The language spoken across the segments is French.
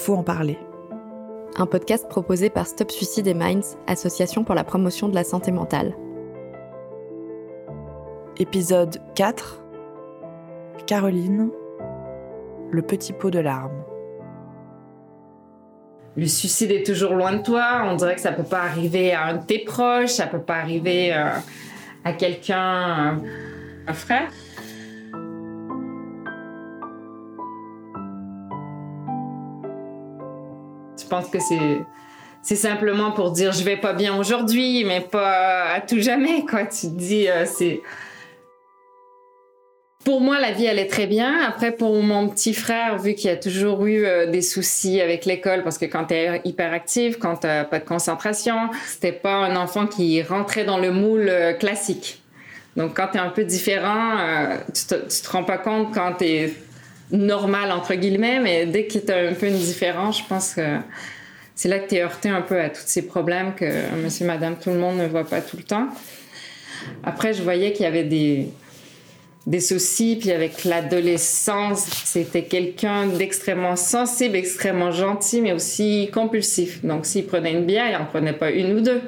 Faut en parler. Un podcast proposé par Stop Suicide et Minds, association pour la promotion de la santé mentale. Épisode 4 Caroline, le petit pot de larmes. Le suicide est toujours loin de toi. On dirait que ça peut pas arriver à un de tes proches, ça peut pas arriver euh, à quelqu'un, euh, un frère. Pense que c'est simplement pour dire je vais pas bien aujourd'hui, mais pas à tout jamais quoi. Tu dis euh, c'est pour moi, la vie allait très bien. Après, pour mon petit frère, vu qu'il a toujours eu euh, des soucis avec l'école, parce que quand tu es hyperactive, quand tu pas de concentration, c'était pas un enfant qui rentrait dans le moule euh, classique. Donc, quand tu es un peu différent, tu, te, te rends pas compte quand tu es normal, entre guillemets, mais dès que tu as un peu une différence, je pense que c'est là que tu es heurté un peu à tous ces problèmes que monsieur, madame, tout le monde ne voit pas tout le temps. Après, je voyais qu'il y avait des des soucis. Puis avec l'adolescence, c'était quelqu'un d'extrêmement sensible, extrêmement gentil, mais aussi compulsif. Donc s'il prenait une bière, il n'en prenait pas une ou deux.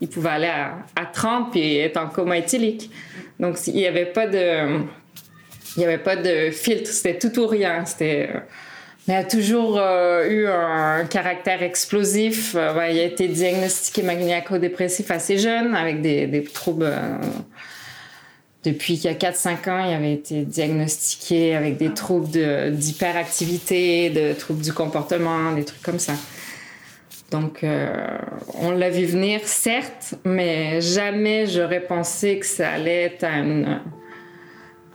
Il pouvait aller à, à 30 puis être en coma éthylique. Donc il n'y avait pas de... Il n'y avait pas de filtre, c'était tout ou rien. C'était... Mais il a toujours euh, eu un caractère explosif. Euh, il a été diagnostiqué maniaco-dépressif assez jeune, avec des, des troubles euh, depuis qu'il y a 4-5 ans, il avait été diagnostiqué avec des troubles d'hyperactivité, de, troubles du comportement, des trucs comme ça. Donc, euh, on l'a vu venir, certes, mais jamais j'aurais pensé que ça allait être à,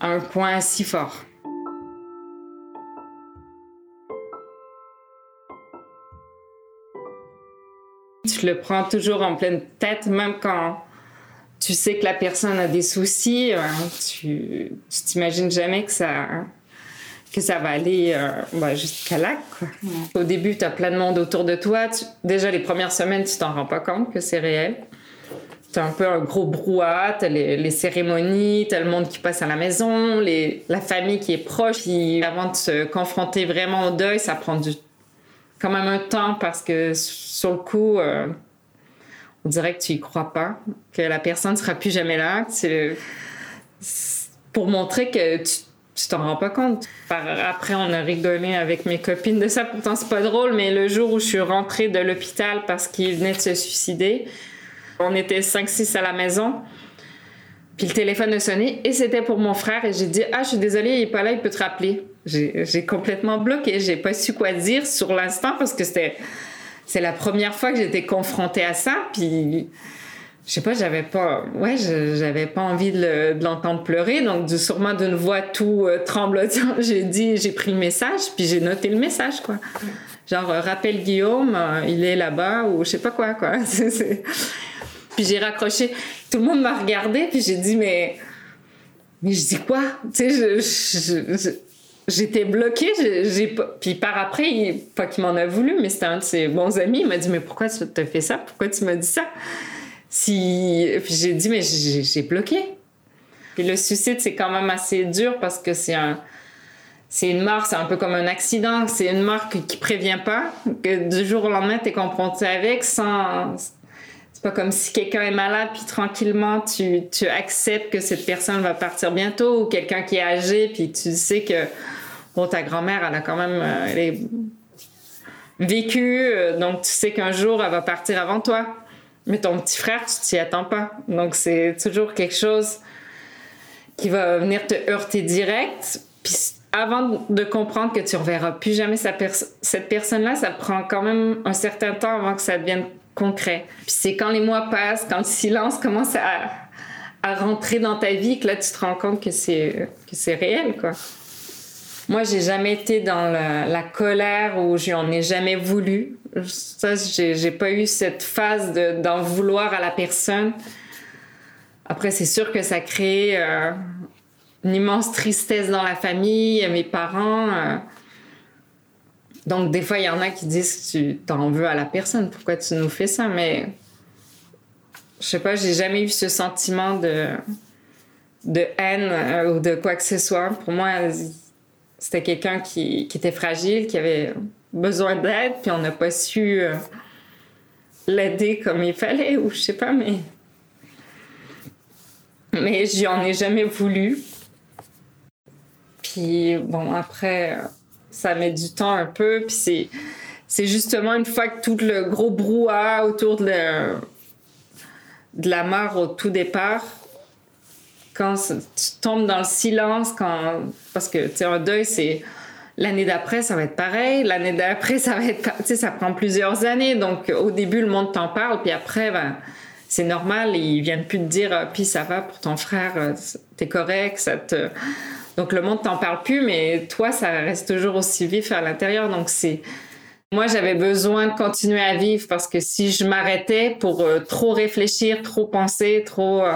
un point si fort. Tu le prends toujours en pleine tête, même quand tu sais que la personne a des soucis, euh, tu t'imagines jamais que ça que ça va aller euh, bah, jusqu'à là. Au début, tu as plein de monde autour de toi. déjà, les premières semaines, tu t'en rends pas compte que c'est réel. Tu as un peu un gros brouhaha, tu les, cérémonies, tu as le monde qui passe à la maison, la famille qui est proche. Avant de se confronter vraiment au deuil, ça prend quand même un temps parce que sur le coup, euh, on dirait que tu y crois pas, que la personne ne sera plus jamais là. pour montrer que tu t'en rends pas compte. après, on a rigolé avec mes copines de ça. Pourtant, c'est pas drôle, mais le jour où je suis rentrée de l'hôpital parce qu'il venait de se suicider, on était 5-6 à la maison. Puis le téléphone a sonné et c'était pour mon frère. Et j'ai dit Ah, je suis désolée, il est pas là, il peut te rappeler. J'ai complètement bloqué. J'ai pas su quoi dire sur l'instant parce que c'était c'est la première fois que j'étais confrontée à ça. Puis, je sais pas, j'avais pas, ouais, j'avais pas envie de l'entendre pleurer. Donc, sûrement d'une voix tout euh, j'ai dit, j'ai pris le message, puis j'ai noté le message, quoi. Genre, euh, rappelle Guillaume, euh, il est là-bas, ou je sais pas quoi, quoi. Puis j'ai raccroché. Tout le monde m'a regardé, puis j'ai dit, mais. Mais je dis quoi? Tu sais, j'étais bloquée. J'ai, Puis par après, pas qu'il m'en a voulu, mais c'était un de ses bons amis. Il m'a dit Mais pourquoi tu as fait ça? Pourquoi tu m'as dit ça? Si... Puis j'ai dit Mais j'ai, bloqué. Puis le suicide, c'est quand même assez dur parce que c'est un. C'est une mort, c'est un peu comme un accident. C'est une mort qui prévient pas, que du jour au lendemain, tu es confronté avec sans. C'est pas comme si quelqu'un est malade, puis tranquillement, tu, tu acceptes que cette personne va partir bientôt, ou quelqu'un qui est âgé, puis tu sais que Bon, ta grand-mère, elle a quand même euh, vécu, euh, donc tu sais qu'un jour, elle va partir avant toi. Mais ton petit frère, tu t'y attends pas. Donc c'est toujours quelque chose qui va venir te heurter direct. Puis avant de comprendre que tu reverras plus jamais cette personne-là, ça prend quand même un certain temps avant que ça devienne concret. Puis c'est quand les mois passent, quand le silence commence à, à rentrer dans ta vie, que là tu te rends compte que c'est que c'est réel, quoi. Moi, j'ai jamais été dans la, colère où j'en ai jamais voulu. Ça, j'ai pas eu cette phase d'en vouloir à la personne. Après, c'est sûr que ça crée euh, une immense tristesse dans la famille, mes parents. Euh. Donc, des fois, il y en a qui disent que tu t'en veux à la personne. Pourquoi tu nous fais ça? Mais je sais pas, j'ai jamais eu ce sentiment de, de haine euh, ou de quoi que ce soit. Pour moi, c'était quelqu'un qui, qui, était fragile, qui avait besoin d'aide, puis on n'a pas su euh, l'aider comme il fallait, ou je sais pas, mais. Mais j'en ai jamais voulu. Puis bon, après, ça met du temps un peu, puis c'est. C'est justement une fois que tout le gros brouhaha autour de, la mort au tout départ, quand tu tombes dans le silence, quand parce que tu un deuil c'est l'année d'après ça va être pareil, l'année d'après ça va être tu sais ça prend plusieurs années donc au début le monde t'en parle puis après ben c'est normal ils viennent plus te dire ah, puis ça va pour ton frère euh, t'es correct ça te donc le monde t'en parle plus mais toi ça reste toujours aussi vif à l'intérieur donc c'est moi, j'avais besoin de continuer à vivre parce que si je m'arrêtais pour euh, trop réfléchir, trop penser, trop, euh,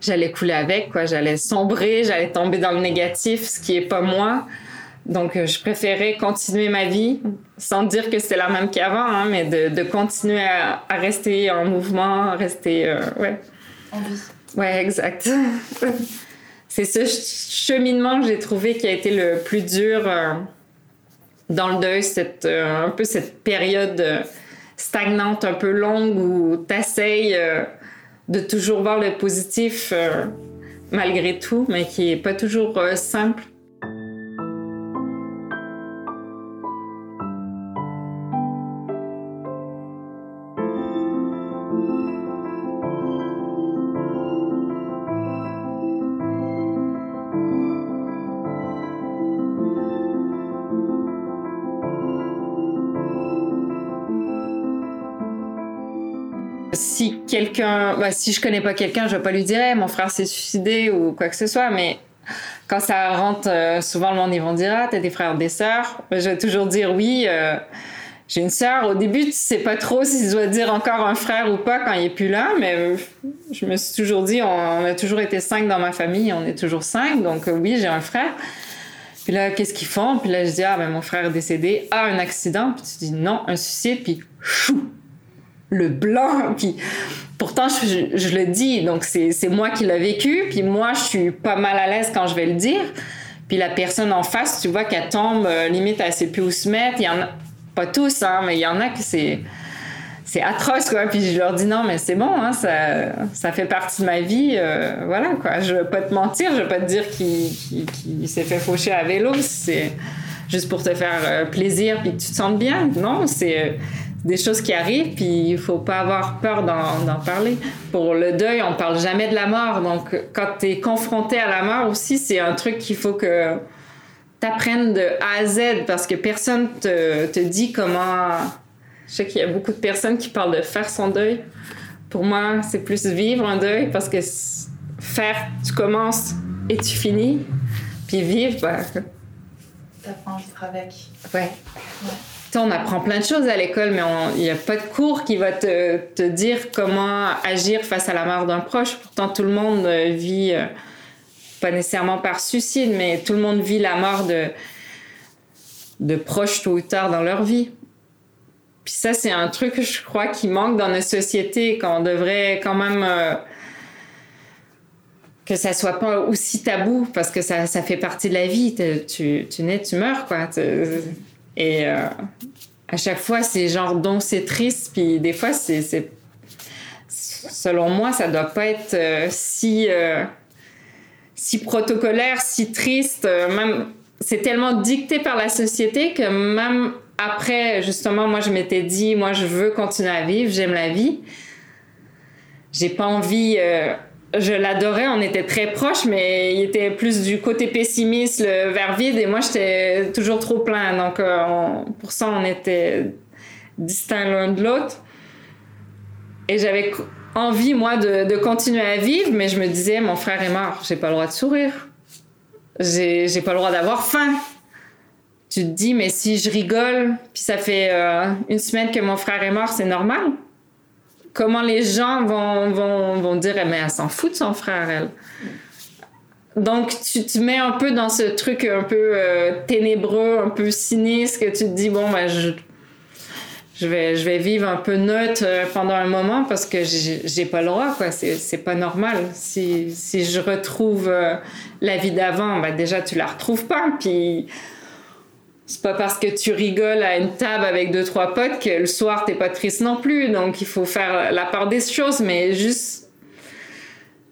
j'allais couler avec, quoi. J'allais sombrer, j'allais tomber dans le négatif, ce qui est pas moi. Donc, euh, je préférais continuer ma vie sans dire que c'était la même qu'avant, hein, mais de, de continuer à, à, rester en mouvement, rester, ouais. En vie. Ouais, exact. C'est ce cheminement que j'ai trouvé qui a été le plus dur euh, dans le deuil, cette, euh, un peu cette période euh, stagnante, un peu longue où t'essayes de toujours voir le positif malgré tout, mais qui est pas toujours simple. Quelqu'un, bah, si je connais pas quelqu'un, je vais pas lui dire, mon frère s'est suicidé ou quoi que ce soit, mais quand ça rentre, euh, souvent le monde ils vont dire, ah, t'as des frères, des sœurs. Je vais toujours dire oui. Euh, j'ai une sœur. Au début, tu sais pas trop si tu dois dire encore un frère ou pas quand il est plus là, mais euh, je me suis toujours dit, on, a toujours été cinq dans ma famille, on est toujours cinq, donc oui, j'ai un frère. Puis là, qu'est-ce qu'ils font? Puis là, je dis, ah, ben mon frère est décédé. Ah, un accident. Puis tu dis, non, un suicide. Puis chou, le blanc. Puis pourtant, je, le dis, donc c'est moi qui l'ai vécu. Puis moi, je suis pas mal à l'aise quand je vais le dire. Puis la personne en face, tu vois qu'elle tombe, euh, limite, elle sait plus où se mettre. Il y en a, pas tous, hein, mais il y en a que c'est c'est atroce quoi puis je leur dis non mais c'est bon hein, ça, ça fait partie de ma vie euh, voilà quoi je veux pas te mentir je veux pas te dire qu'il qu qu s'est fait faucher à vélo c'est juste pour te faire euh, plaisir puis que tu te sentes bien non c'est des choses qui arrivent puis il faut pas avoir peur d'en parler pour le deuil on parle jamais de la mort donc quand tu es confronté à la mort aussi c'est un truc qu'il faut que t'apprennes de A à Z parce que personne te, te dit comment je sais qu'il y a beaucoup de personnes qui parlent de faire son deuil. Pour moi, c'est plus vivre un deuil parce que faire, tu commences et tu finis. Puis vivre, bah. T'apprends à vivre avec. Ouais. ouais. On apprend plein de choses à l'école, mais il n'y a pas de cours qui va te, te, dire comment agir face à la mort d'un proche. Pourtant, tout le monde vit, euh, pas nécessairement par suicide, mais tout le monde vit la mort de, de proches tôt ou tard dans leur vie. Puis ça, c'est un truc je crois qui manque dans notre société, qu'on devrait quand même euh, que ça soit pas aussi tabou, parce que ça, ça fait partie de la vie. Tu, tu nais, tu meurs, quoi. Et euh, à chaque fois, c'est genre donc c'est triste, puis des fois, c'est selon moi, ça doit pas être euh, si euh, si protocolaire, si triste. même c'est tellement dicté par la société que même après, justement, moi, je m'étais dit, moi, je veux continuer à vivre, j'aime la vie. J'ai pas envie. Je l'adorais, on était très proches, mais il était plus du côté pessimiste, le verre vide, et moi, j'étais toujours trop plein. Donc, euh, pour ça, on était distincts l'un de l'autre. Et j'avais envie, moi, de, continuer à vivre, mais je me disais, mon frère est mort, j'ai pas le droit de sourire. J'ai pas le droit d'avoir faim tu te dis, mais si je rigole, puis ça fait euh, une semaine que mon frère est mort, c'est normal. Comment les gens vont, vont, vont dire, eh, mais elle s'en fout de son frère, elle. Donc, tu te mets un peu dans ce truc un peu euh, ténébreux, un peu sinistre, que tu te dis, bon, ben, je, je, vais, je vais vivre un peu neutre euh, pendant un moment parce que j'ai pas le droit, quoi. C'est pas normal. Si, si je retrouve euh, la vie d'avant, ben, déjà, tu la retrouves pas. Puis c'est pas parce que tu rigoles à une table avec deux trois potes que le soir t'es pas triste non plus. Donc il faut faire la part des choses, mais juste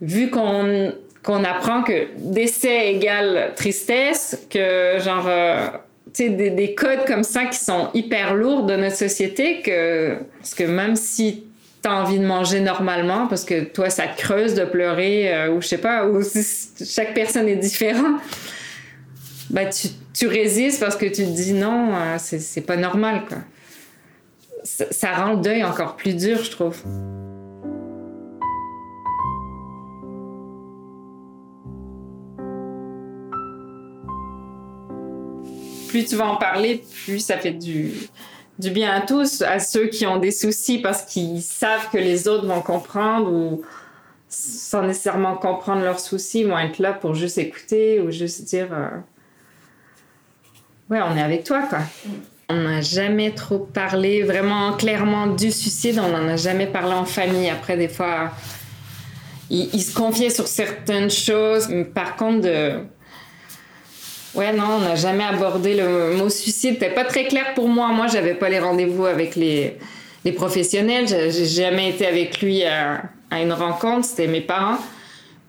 vu qu'on qu'on apprend que décès égale tristesse, que genre euh, tu sais des, des codes comme ça qui sont hyper lourds de notre société que parce que même si t'as envie de manger normalement parce que toi ça te creuse de pleurer euh, ou je sais pas ou chaque personne est différente bah, tu, tu, résistes parce que tu te dis non, euh, c'est pas normal. Quoi. Ça, rend le deuil encore plus dur, je trouve. Plus tu vas en parler, plus ça fait du, du bien à tous, à ceux qui ont des soucis parce qu'ils savent que les autres vont comprendre ou sans nécessairement comprendre leurs soucis, vont être là pour juste écouter ou juste dire. Euh, ouais, on est avec toi, quoi. On n'a jamais trop parlé vraiment clairement du suicide, on n'en a jamais parlé en famille. Après, des fois, il, se confiait sur certaines choses. Par contre, de... Ouais, non, on n'a jamais abordé le mot suicide. C'était pas très clair pour moi. Moi, j'avais pas les rendez-vous avec les, les professionnels. J'ai jamais été avec lui à une rencontre. C'était mes parents.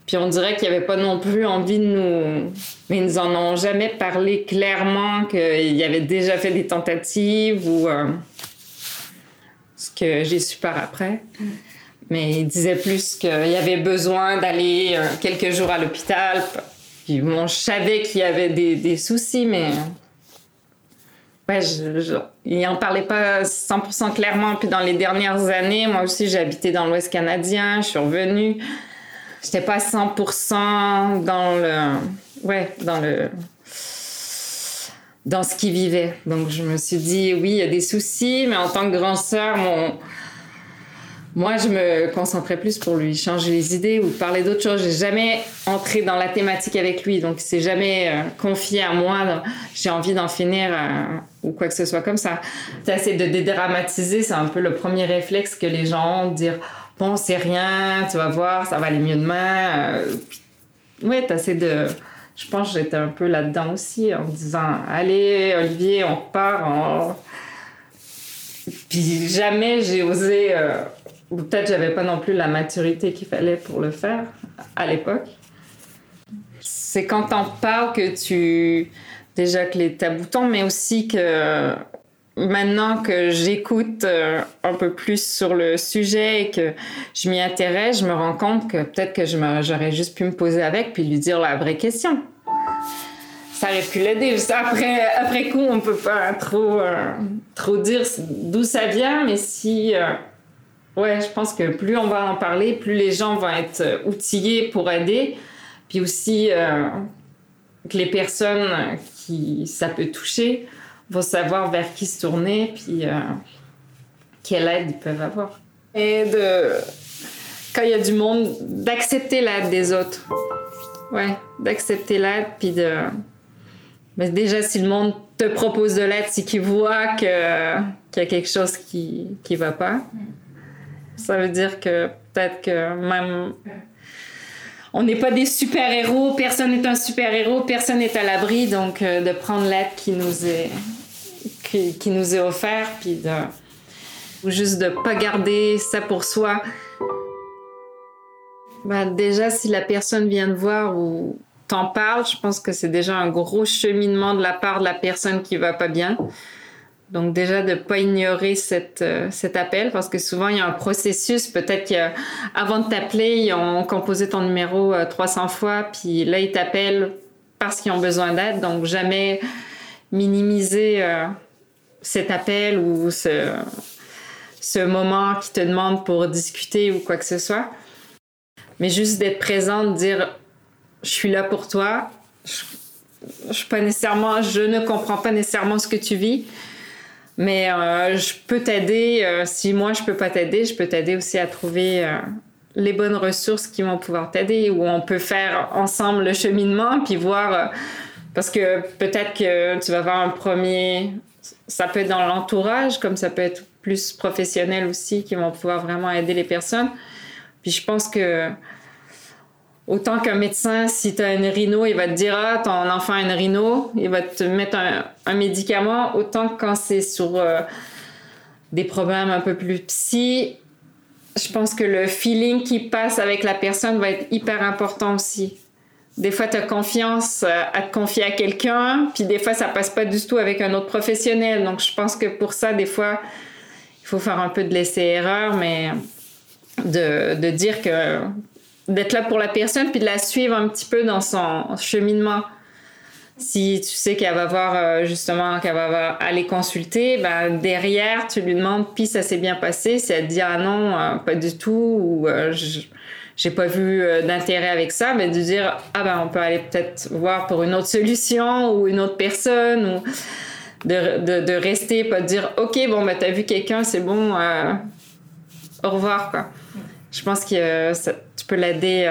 Puis on dirait qu'il n'y avait pas non plus envie de nous. Mais ils nous en ont jamais parlé clairement qu'il avait déjà fait des tentatives ou. Euh... Ce que j'ai su par après. Mais il disait plus qu'il y avait besoin d'aller euh, quelques jours à l'hôpital. Puis bon, je savais qu'il y avait des, soucis, mais. Ouais, je, je, il n'en parlait pas 100% clairement. Puis dans les dernières années, moi aussi, habité dans l'Ouest canadien, je suis revenue j'étais pas 100% dans le ouais dans le dans ce qu'il vivait. Donc je me suis dit oui il y a des soucis mais en tant que grand sœur mon moi je me concentrais plus pour lui changer les idées ou parler d'autres choses j'ai jamais entré dans la thématique avec lui donc c'est jamais euh, confié à moi. J'ai envie d'en finir euh, ou quoi que ce soit comme ça. C'est de dédramatiser c'est un peu le premier réflexe que les gens ont de dire bon, c'est rien, tu vas voir, ça va aller mieux demain. Euh, ouais, t'essaies de. Je pense que j'étais un peu là-dedans aussi, en me disant Allez, Olivier, on repart. On... Puis jamais j'ai osé. Euh, ou peut-être j'avais pas non plus la maturité qu'il fallait pour le faire à l'époque. C'est quand t'en parles que tu. Déjà que les tabous mais aussi que maintenant que j'écoute euh, un peu plus sur le sujet et que je m'y intéresse, je me rends compte que peut-être que j'aurais juste pu me poser avec puis lui dire la vraie question. Ça aurait pu l'aider. Après, après coup, on peut pas trop, euh, trop dire d'où ça vient, mais si. Euh, ouais, je pense que plus on va en parler, plus les gens vont être outillés pour aider. Puis aussi que les personnes qui ça peut toucher vont savoir vers qui se tourner, puis euh, quelle aide ils peuvent avoir. Et de, quand il y a du monde, d'accepter l'aide des autres. Ouais, d'accepter l'aide, puis de. Mais déjà, si le monde te propose de l'aide, c'est qu'il voit qu'il y a quelque chose qui ne va pas. Ça veut dire que peut-être que même on n'est pas des super-héros, personne n'est un super-héros, personne n'est à l'abri, donc euh, de prendre l'aide qui nous est qui, nous est offert, puis de juste de pas garder ça pour soi. Bah, déjà, si la personne vient te voir ou t'en parle, je pense que c'est déjà un gros cheminement de la part de la personne qui va pas bien. Donc déjà de pas ignorer cette, euh, cet appel parce que souvent il y a un processus. Peut-être qu'avant de t'appeler, ils ont composé ton numéro 300 euh, fois, puis là ils t'appellent parce qu'ils ont besoin d'aide. Donc jamais minimiser euh, cet appel ou ce, ce moment qui te demande pour discuter ou quoi que ce soit. Mais juste d'être présent, de dire je suis là pour toi. Je, pas nécessairement, je ne comprends pas nécessairement ce que tu vis mais euh, je peux t'aider. Euh, si moi, je peux pas t'aider, je peux t'aider aussi à trouver les bonnes ressources qui vont pouvoir t'aider, ou on peut faire ensemble le cheminement, puis voir. Parce que peut-être que tu vas avoir un premier. Ça peut être dans l'entourage, comme ça peut être plus professionnel aussi, qui vont pouvoir vraiment aider les personnes. Puis je pense que Autant qu'un médecin, si tu as une rhino, il va te dire Ah, ton enfant a une rhino, il va te mettre un, médicament. Autant que quand c'est sur euh, des problèmes un peu plus psy, je pense que le feeling qui passe avec la personne va être hyper important aussi. Des fois, tu as confiance euh, à te confier à quelqu'un, puis des fois, ça passe pas du tout avec un autre professionnel. Donc, je pense que pour ça, des fois, il faut faire un peu de laisser-erreur, mais de, dire que d'être là pour la personne, puis de la suivre un petit peu dans son cheminement. Si tu sais qu'elle va voir, euh, justement, qu'elle va aller consulter, ben, derrière, tu lui demandes, puis ça s'est bien passé. Si elle te dit, ah non, euh, pas du tout, ou euh, j'ai pas vu d'intérêt avec ça, mais de dire, ah ben, on peut aller peut-être voir pour une autre solution, ou une autre personne, ou de, de, de rester, pas de dire, ok, bon, ben, t'as vu quelqu'un, c'est bon, au revoir, quoi. Je pense que tu peux l'aider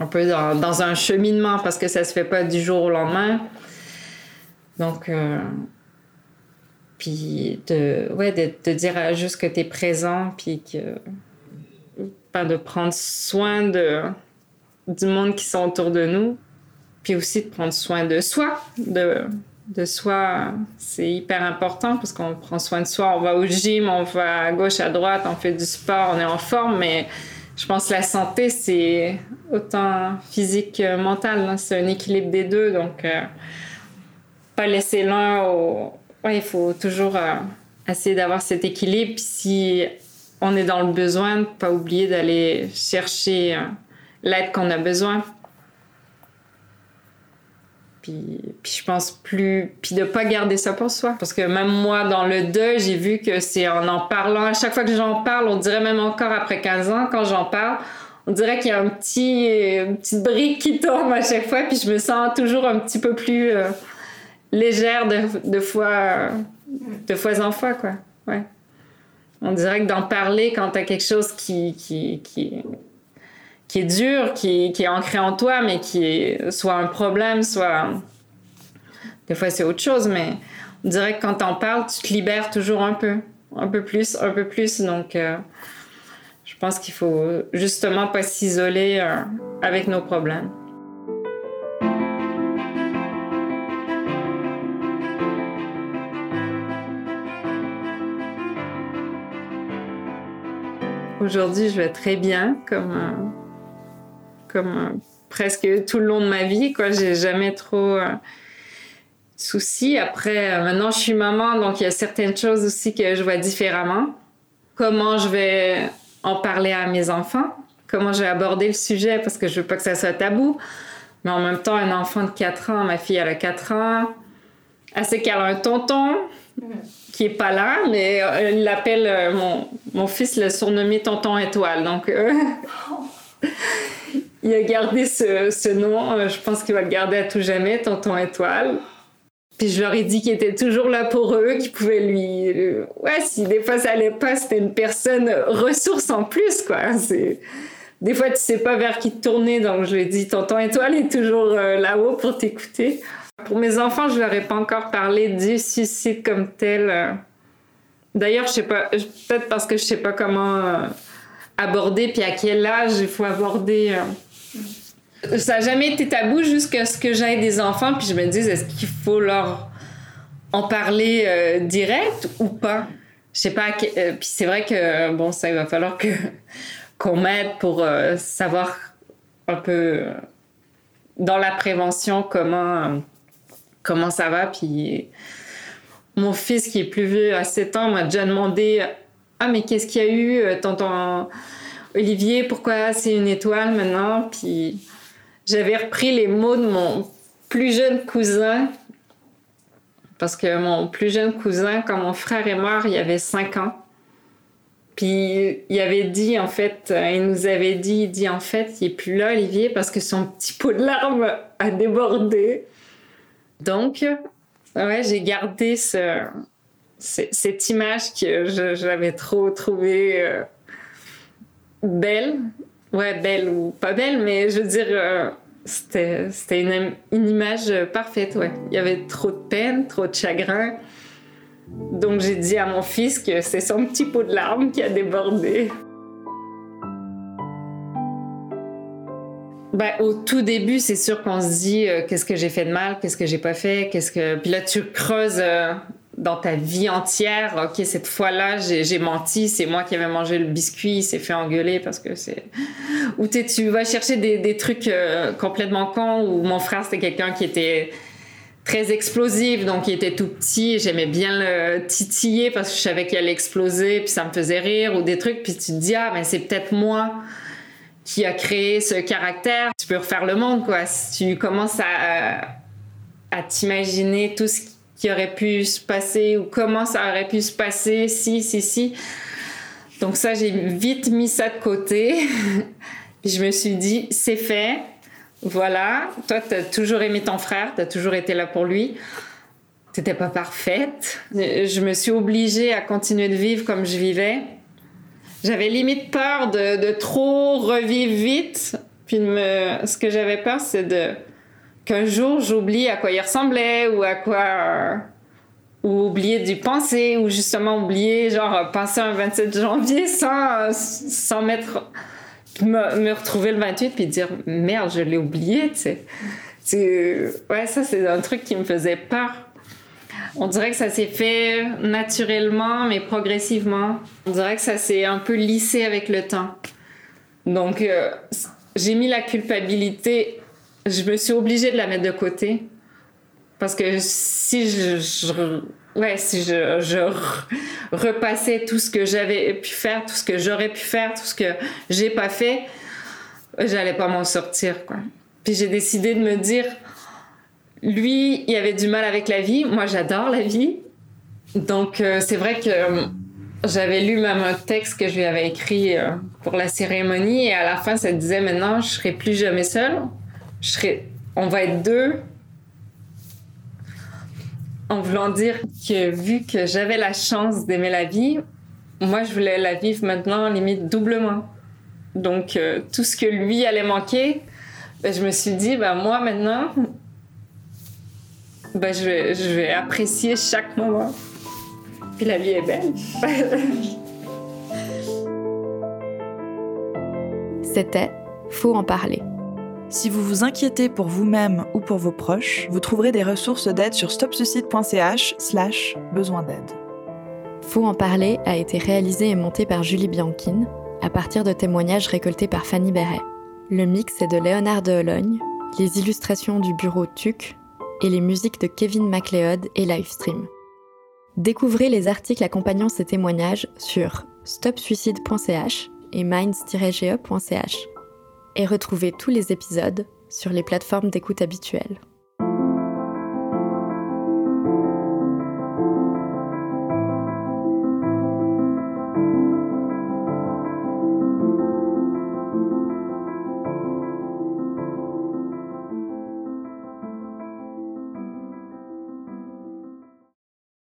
un peu dans, un cheminement parce que ça se fait pas du jour au lendemain. Donc, euh, puis de, ouais, de, dire juste que tu es présent, puis que. Pas de prendre soin de, du monde qui sont autour de nous, puis aussi de prendre soin de soi. De, de soi, c'est hyper important parce qu'on prend soin de soi. On va au gym, on va à gauche, à droite, on fait du sport, on est en forme, mais je pense que la santé, c'est autant physique que mental. Hein. C'est un équilibre des deux. Donc, euh, pas laisser l'un au. Ouais, il faut toujours euh, essayer d'avoir cet équilibre. Si on est dans le besoin, pas oublier d'aller chercher euh, l'aide qu'on a besoin. Puis, puis, je pense plus. Puis de pas garder ça pour soi. Parce que même moi, dans le deuil, j'ai vu que c'est en en parlant. À chaque fois que j'en parle, on dirait même encore après 15 ans, quand j'en parle, on dirait qu'il y a un petit, une petite brique qui tombe à chaque fois. Puis je me sens toujours un petit peu plus euh, légère de, de, fois, de fois en fois, quoi. Ouais. On dirait que d'en parler quand t'as quelque chose qui, qui, qui est dur, qui, qui, est ancré en toi, mais qui est soit un problème, soit. Des fois, c'est autre chose, mais on dirait que quand t'en parles, tu te libères toujours un peu. Un peu plus, un peu plus. Donc, euh, je pense qu'il faut justement pas s'isoler euh, avec nos problèmes. Aujourd'hui, je vais très bien, comme. Euh, comme euh, presque tout le long de ma vie. Quoi, j'ai jamais trop euh, soucis. Après, euh, maintenant, je suis maman, donc il y a certaines choses aussi que je vois différemment. Comment je vais en parler à mes enfants? Comment je vais aborder le sujet? Parce que je veux pas que ça soit tabou. Mais en même temps, un enfant de 4 ans, ma fille elle a 4 ans, elle sait qu'elle a un tonton qui est pas là, mais il l'appelle, mon, mon, fils l'a surnommé Tonton Étoile. Donc, il a gardé ce, ce nom. Euh, je pense qu'il va le garder à tout jamais, Tonton Étoile. Puis je leur ai dit qu'il était toujours là pour eux, qu'il pouvait lui. Euh, ouais, si des fois ça allait pas, c'était une personne ressource en plus, quoi. C'est. Des fois, tu sais pas vers qui te tourner, donc je lui ai dit Tonton Étoile est toujours euh, là-haut pour t'écouter. Pour mes enfants, je leur ai pas encore parlé du suicide comme tel. D'ailleurs, je sais pas, peut-être parce que je sais pas comment aborder, puis à quel âge il faut aborder ça n'a jamais été tabou jusqu'à ce que j'aie des enfants, puis je me dis, est-ce qu'il faut leur en parler euh, direct ou pas? Je sais pas. Euh, puis c'est vrai que, bon, ça, il va falloir qu'on m'aide pour euh, savoir un peu dans la prévention comment, comment ça va. Puis mon fils qui est plus vieux, à 7 ans, m'a déjà demandé Ah, mais qu'est-ce qu'il y a eu, tonton Olivier, pourquoi c'est une étoile maintenant? Puis j'avais repris les mots de mon plus jeune cousin, parce que mon plus jeune cousin, quand mon frère est mort, il avait 5 ans. Puis il avait dit, en fait, euh, il nous avait dit, il dit, en fait, il est plus là, Olivier, parce que son petit pot de larmes a débordé. Donc, ouais, j'ai gardé ce, cette image que j'avais trop trouvée euh, belle. Ouais, belle ou pas belle, mais je veux dire, euh, c'était une, une, image parfaite, ouais. Il y avait trop de peine, trop de chagrin. Donc j'ai dit à mon fils que c'est son petit pot de larmes qui a débordé. Ben, au tout début, c'est sûr qu'on se dit euh, qu'est-ce que j'ai fait de mal, qu'est-ce que j'ai pas fait, qu'est-ce que. Puis là, tu creuses euh, dans ta vie entière. Ok, cette fois-là, j'ai menti, c'est moi qui avais mangé le biscuit, il s'est fait engueuler parce que c'est. Ou tu vas chercher des, des trucs euh, complètement cons. Ou mon frère, c'était quelqu'un qui était très explosif, donc il était tout petit. J'aimais bien le titiller parce que je savais qu'il allait exploser, puis ça me faisait rire ou des trucs. Puis tu te dis ah, mais c'est peut-être moi qui a créé ce caractère. Tu peux refaire le monde, quoi. Tu commences à, à t'imaginer tout ce qui aurait pu se passer ou comment ça aurait pu se passer, si, si, si. Donc ça, j'ai vite mis ça de côté. je me suis dit, c'est fait. Voilà. Toi, tu as toujours aimé ton frère, tu as toujours été là pour lui. T'étais pas parfaite. Je me suis obligée à continuer de vivre comme je vivais. J'avais limite peur de, trop revivre vite. Puis ce que j'avais peur, c'est de qu'un jour j'oublie à quoi il ressemblait ou à quoi ou oublier du penser ou justement oublier genre penser un 27 janvier sans sans mettre me, retrouver le 28 puis dire merde je l'ai oublié tu sais ouais ça c'est un truc qui me faisait peur on dirait que ça s'est fait naturellement, mais progressivement. On dirait que ça s'est un peu lissé avec le temps. Donc, euh, j'ai mis la culpabilité, je me suis obligée de la mettre de côté. Parce que si je, ouais, si je, repassais tout ce que j'avais pu faire, tout ce que j'aurais pu faire, tout ce que j'ai pas fait, j'allais pas m'en sortir, quoi. Puis j'ai décidé de me dire, lui, il avait du mal avec la vie. Moi, j'adore la vie. Donc, euh, c'est vrai que euh, j'avais lu même un texte que je lui avais écrit euh, pour la cérémonie et à la fin, ça disait maintenant, je serai plus jamais seule. On va être deux. En voulant dire que vu que j'avais la chance d'aimer la vie, moi, je voulais la vivre maintenant limite doublement. Donc, tout ce que lui allait manquer, ben, je me suis dit, ben, moi maintenant, ben, je, vais, je vais apprécier chaque moment. Puis la vie est belle. C'était Faut en parler. Si vous vous inquiétez pour vous-même ou pour vos proches, vous trouverez des ressources d'aide sur stopsuicide.ch slash besoin d'aide. Faut en parler a été réalisé et monté par Julie Bianchine à partir de témoignages récoltés par Fanny Berret. Le mix est de Léonard de Hologne, les illustrations du bureau TUC et les musiques de Kevin MacLeod et Livestream. Découvrez les articles accompagnant ces témoignages sur stopsuicide.ch et minds-ge.ch et retrouvez tous les épisodes sur les plateformes d'écoute habituelles.